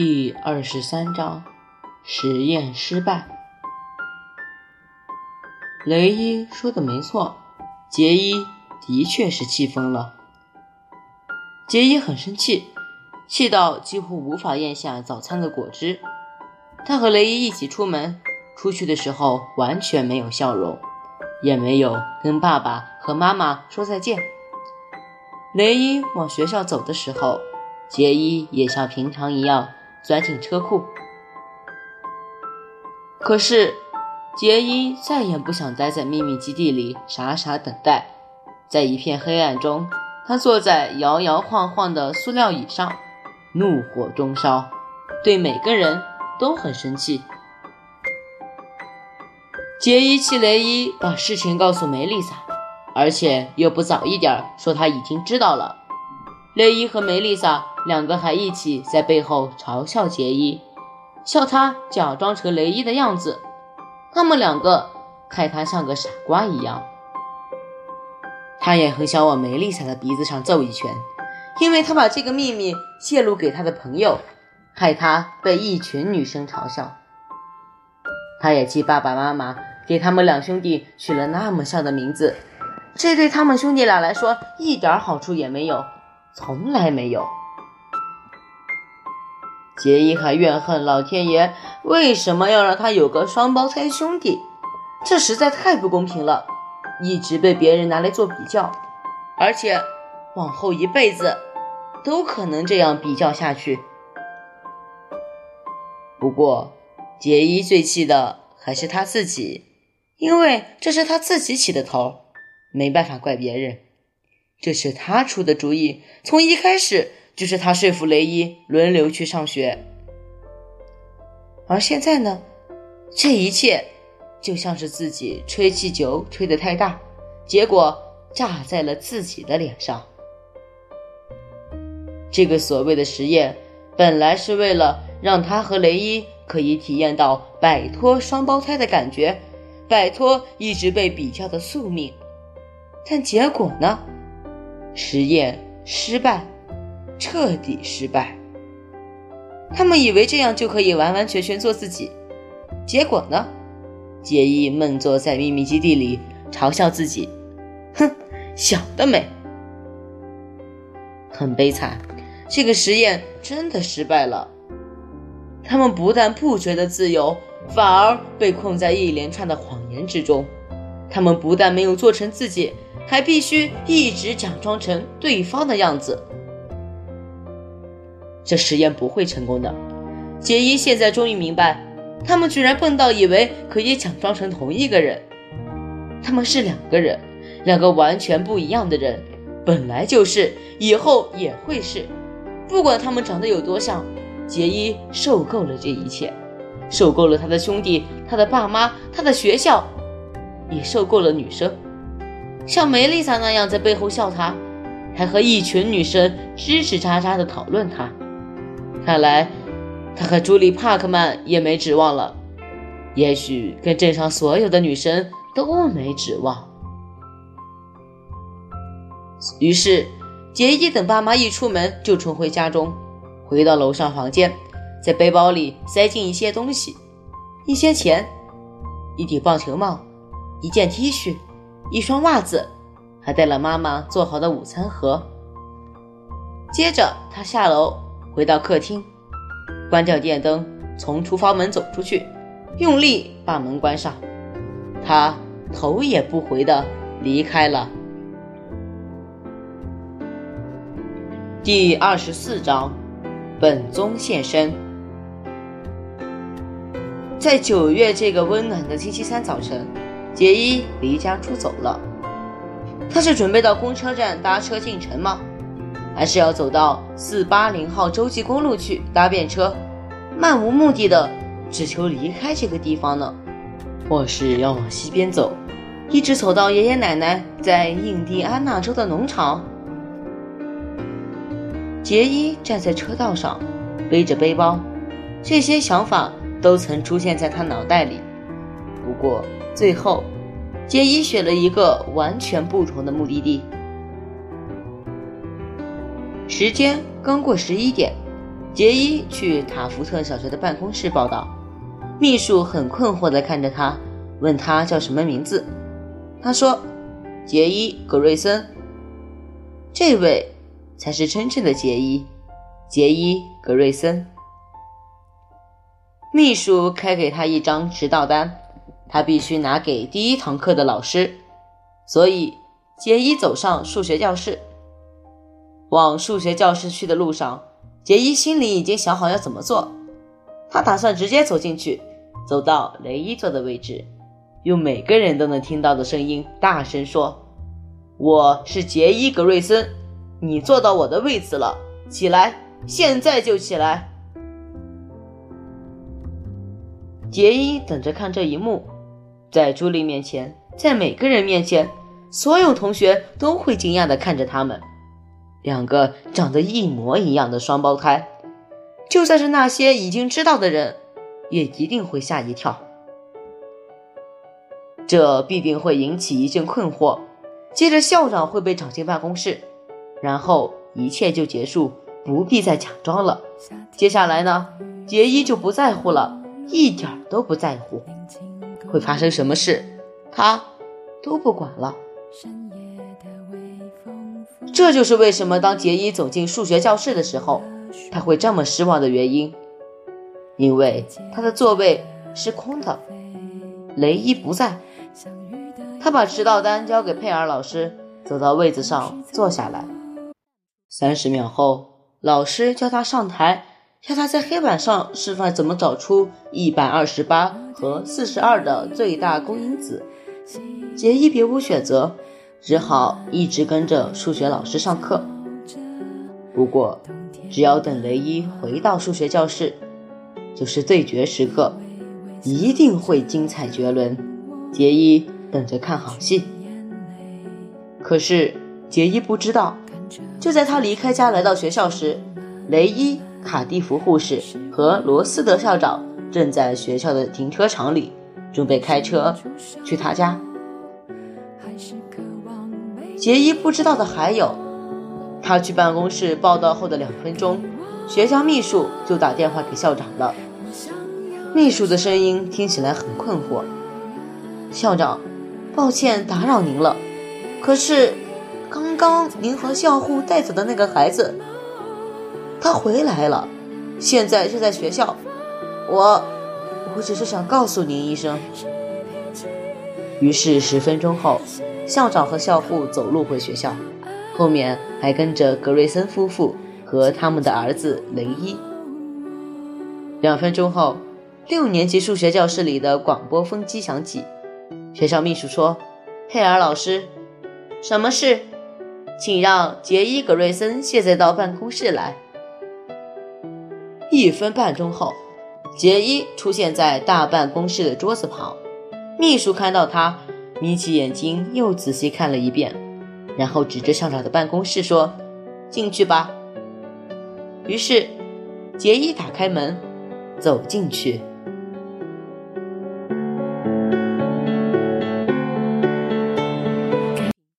第二十三章实验失败。雷伊说的没错，杰伊的确是气疯了。杰伊很生气，气到几乎无法咽下早餐的果汁。他和雷伊一起出门，出去的时候完全没有笑容，也没有跟爸爸和妈妈说再见。雷伊往学校走的时候，杰伊也像平常一样。钻进车库，可是杰伊再也不想待在秘密基地里傻傻等待。在一片黑暗中，他坐在摇摇晃晃的塑料椅上，怒火中烧，对每个人都很生气。杰伊气雷伊把事情告诉梅丽莎，而且又不早一点说他已经知道了。雷伊和梅丽莎。两个还一起在背后嘲笑杰伊，笑他假装成雷伊的样子。他们两个看他像个傻瓜一样。他也很想往梅丽莎的鼻子上揍一拳，因为他把这个秘密泄露给他的朋友，害他被一群女生嘲笑。他也气爸爸妈妈给他们两兄弟取了那么像的名字，这对他们兄弟俩来说一点好处也没有，从来没有。杰伊还怨恨老天爷为什么要让他有个双胞胎兄弟，这实在太不公平了，一直被别人拿来做比较，而且往后一辈子都可能这样比较下去。不过，杰伊最气的还是他自己，因为这是他自己起的头，没办法怪别人，这是他出的主意，从一开始。就是他说服雷伊轮流去上学，而现在呢，这一切就像是自己吹气球吹得太大，结果炸在了自己的脸上。这个所谓的实验本来是为了让他和雷伊可以体验到摆脱双胞胎的感觉，摆脱一直被比较的宿命，但结果呢，实验失败。彻底失败。他们以为这样就可以完完全全做自己，结果呢？杰伊闷坐在秘密基地里，嘲笑自己：“哼，想得美！”很悲惨，这个实验真的失败了。他们不但不觉得自由，反而被困在一连串的谎言之中。他们不但没有做成自己，还必须一直假装成对方的样子。这实验不会成功的。杰伊现在终于明白，他们居然笨到以为可以假装成同一个人。他们是两个人，两个完全不一样的人，本来就是，以后也会是。不管他们长得有多像，杰伊受够了这一切，受够了他的兄弟、他的爸妈、他的学校，也受够了女生，像梅丽莎那样在背后笑他，还和一群女生吱吱喳喳地讨论他。看来，他和朱莉·帕克曼也没指望了，也许跟镇上所有的女生都没指望。于是，杰伊等爸妈一出门就冲回家中，回到楼上房间，在背包里塞进一些东西：一些钱、一顶棒球帽、一件 T 恤、一双袜子，还带了妈妈做好的午餐盒。接着，他下楼。回到客厅，关掉电灯，从厨房门走出去，用力把门关上。他头也不回的离开了。第二十四章，本宗现身。在九月这个温暖的星期三早晨，杰伊离家出走了。他是准备到公车站搭车进城吗？还是要走到四八零号洲际公路去搭便车，漫无目的的，只求离开这个地方呢？或是要往西边走，一直走到爷爷奶奶在印第安纳州的农场？杰伊站在车道上，背着背包，这些想法都曾出现在他脑袋里。不过最后，杰伊选了一个完全不同的目的地。时间刚过十一点，杰伊去塔福特小学的办公室报道，秘书很困惑地看着他，问他叫什么名字。他说：“杰伊·格瑞森。”这位才是真正的杰伊，杰伊·格瑞森。秘书开给他一张迟到单，他必须拿给第一堂课的老师。所以，杰伊走上数学教室。往数学教室去的路上。杰伊心里已经想好要怎么做，他打算直接走进去，走到雷伊坐的位置，用每个人都能听到的声音大声说：“我是杰伊·格瑞森，你坐到我的位子了，起来，现在就起来！”杰伊等着看这一幕，在朱莉面前，在每个人面前，所有同学都会惊讶地看着他们。两个长得一模一样的双胞胎，就算是那些已经知道的人，也一定会吓一跳。这必定会引起一阵困惑。接着，校长会被找进办公室，然后一切就结束，不必再假装了。接下来呢？杰伊就不在乎了，一点都不在乎，会发生什么事，他都不管了。这就是为什么当杰伊走进数学教室的时候，他会这么失望的原因，因为他的座位是空的，雷伊不在。他把迟到单交给佩尔老师，走到位子上坐下来。三十秒后，老师叫他上台，要他在黑板上示范怎么找出一百二十八和四十二的最大公因子。杰伊别无选择。只好一直跟着数学老师上课。不过，只要等雷伊回到数学教室，就是对决时刻，一定会精彩绝伦。杰伊等着看好戏。可是，杰伊不知道，就在他离开家来到学校时，雷伊、卡蒂弗护士和罗斯德校长正在学校的停车场里，准备开车去他家。杰伊不知道的还有，他去办公室报道后的两分钟，学校秘书就打电话给校长了。秘书的声音听起来很困惑：“校长，抱歉打扰您了，可是刚刚您和校护带走的那个孩子，他回来了，现在就在学校。我，我只是想告诉您一声。”于是十分钟后。校长和校护走路回学校，后面还跟着格瑞森夫妇和他们的儿子雷伊。两分钟后，六年级数学教室里的广播风机响起，学校秘书说：“佩尔老师，什么事？请让杰伊·格瑞森现在到办公室来。”一分半钟后，杰伊出现在大办公室的桌子旁，秘书看到他。眯起眼睛，又仔细看了一遍，然后指着校长的办公室说：“进去吧。”于是，杰伊打开门，走进去。